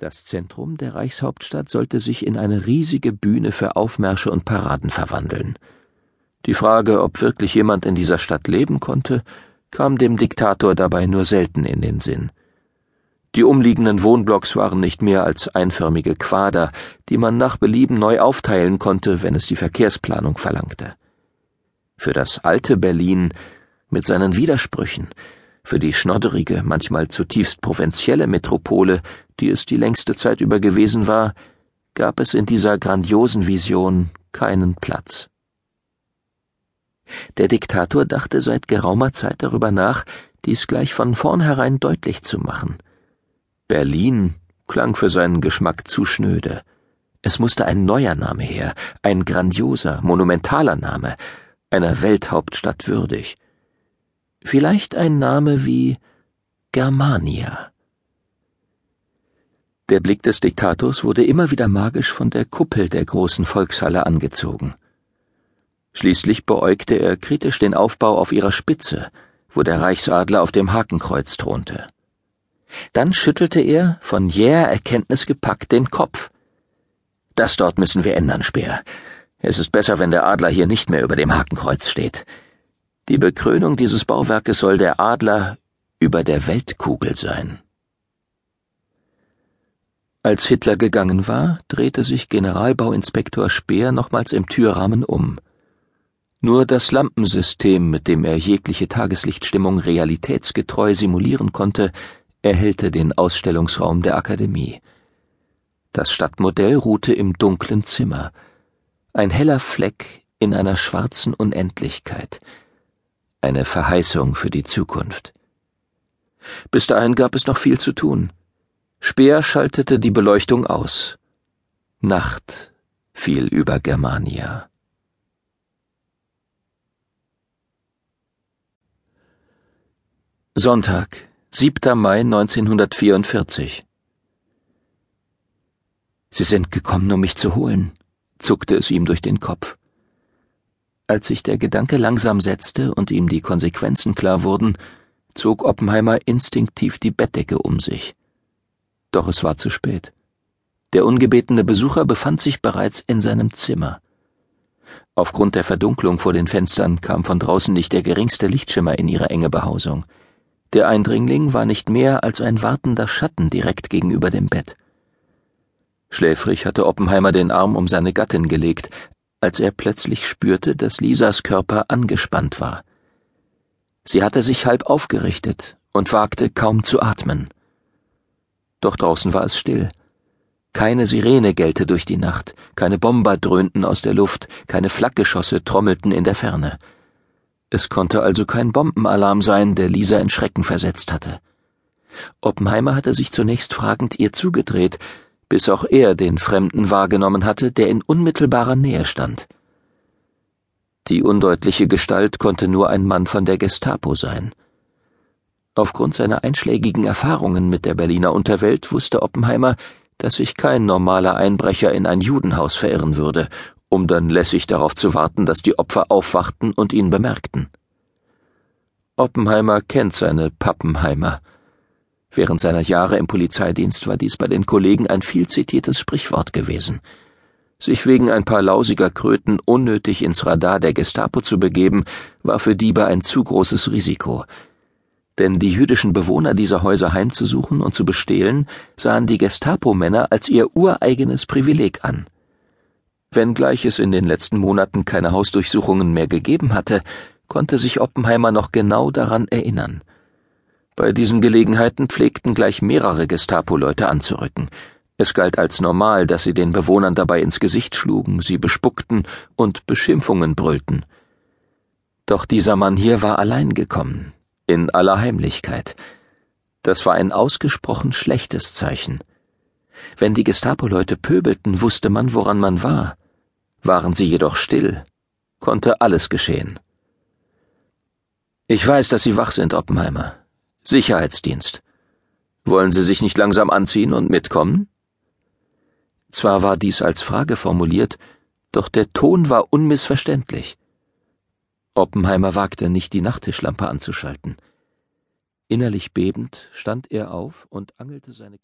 Das Zentrum der Reichshauptstadt sollte sich in eine riesige Bühne für Aufmärsche und Paraden verwandeln. Die Frage, ob wirklich jemand in dieser Stadt leben konnte, kam dem Diktator dabei nur selten in den Sinn. Die umliegenden Wohnblocks waren nicht mehr als einförmige Quader, die man nach Belieben neu aufteilen konnte, wenn es die Verkehrsplanung verlangte. Für das alte Berlin mit seinen Widersprüchen, für die schnodderige, manchmal zutiefst provinzielle Metropole, die es die längste Zeit über gewesen war, gab es in dieser grandiosen Vision keinen Platz. Der Diktator dachte seit geraumer Zeit darüber nach, dies gleich von vornherein deutlich zu machen. Berlin klang für seinen Geschmack zu schnöde. Es musste ein neuer Name her, ein grandioser, monumentaler Name, einer Welthauptstadt würdig. Vielleicht ein Name wie Germania. Der Blick des Diktators wurde immer wieder magisch von der Kuppel der großen Volkshalle angezogen. Schließlich beäugte er kritisch den Aufbau auf ihrer Spitze, wo der Reichsadler auf dem Hakenkreuz thronte. Dann schüttelte er, von jäher Erkenntnis gepackt, den Kopf. Das dort müssen wir ändern, Speer. Es ist besser, wenn der Adler hier nicht mehr über dem Hakenkreuz steht. Die Bekrönung dieses Bauwerkes soll der Adler über der Weltkugel sein. Als Hitler gegangen war, drehte sich Generalbauinspektor Speer nochmals im Türrahmen um. Nur das Lampensystem, mit dem er jegliche Tageslichtstimmung realitätsgetreu simulieren konnte, erhellte den Ausstellungsraum der Akademie. Das Stadtmodell ruhte im dunklen Zimmer, ein heller Fleck in einer schwarzen Unendlichkeit, eine Verheißung für die Zukunft. Bis dahin gab es noch viel zu tun. Speer schaltete die Beleuchtung aus. Nacht fiel über Germania. Sonntag, 7. Mai 1944. Sie sind gekommen, um mich zu holen, zuckte es ihm durch den Kopf. Als sich der Gedanke langsam setzte und ihm die Konsequenzen klar wurden, zog Oppenheimer instinktiv die Bettdecke um sich. Doch es war zu spät. Der ungebetene Besucher befand sich bereits in seinem Zimmer. Aufgrund der Verdunklung vor den Fenstern kam von draußen nicht der geringste Lichtschimmer in ihre enge Behausung. Der Eindringling war nicht mehr als ein wartender Schatten direkt gegenüber dem Bett. Schläfrig hatte Oppenheimer den Arm um seine Gattin gelegt, als er plötzlich spürte, dass Lisas Körper angespannt war. Sie hatte sich halb aufgerichtet und wagte kaum zu atmen. Doch draußen war es still. Keine Sirene gellte durch die Nacht, keine Bomber dröhnten aus der Luft, keine Flakgeschosse trommelten in der Ferne. Es konnte also kein Bombenalarm sein, der Lisa in Schrecken versetzt hatte. Oppenheimer hatte sich zunächst fragend ihr zugedreht, bis auch er den Fremden wahrgenommen hatte, der in unmittelbarer Nähe stand. Die undeutliche Gestalt konnte nur ein Mann von der Gestapo sein. Aufgrund seiner einschlägigen Erfahrungen mit der Berliner Unterwelt wusste Oppenheimer, dass sich kein normaler Einbrecher in ein Judenhaus verirren würde, um dann lässig darauf zu warten, dass die Opfer aufwachten und ihn bemerkten. Oppenheimer kennt seine Pappenheimer, Während seiner Jahre im Polizeidienst war dies bei den Kollegen ein viel zitiertes Sprichwort gewesen. Sich wegen ein paar lausiger Kröten unnötig ins Radar der Gestapo zu begeben, war für Diebe ein zu großes Risiko. Denn die jüdischen Bewohner dieser Häuser heimzusuchen und zu bestehlen, sahen die Gestapo-Männer als ihr ureigenes Privileg an. Wenngleich es in den letzten Monaten keine Hausdurchsuchungen mehr gegeben hatte, konnte sich Oppenheimer noch genau daran erinnern. Bei diesen Gelegenheiten pflegten gleich mehrere Gestapo-Leute anzurücken. Es galt als normal, dass sie den Bewohnern dabei ins Gesicht schlugen, sie bespuckten und Beschimpfungen brüllten. Doch dieser Mann hier war allein gekommen, in aller Heimlichkeit. Das war ein ausgesprochen schlechtes Zeichen. Wenn die Gestapo-Leute pöbelten, wusste man, woran man war. Waren sie jedoch still, konnte alles geschehen. Ich weiß, dass Sie wach sind, Oppenheimer. Sicherheitsdienst. Wollen Sie sich nicht langsam anziehen und mitkommen? Zwar war dies als Frage formuliert, doch der Ton war unmissverständlich. Oppenheimer wagte nicht, die Nachttischlampe anzuschalten. Innerlich bebend stand er auf und angelte seine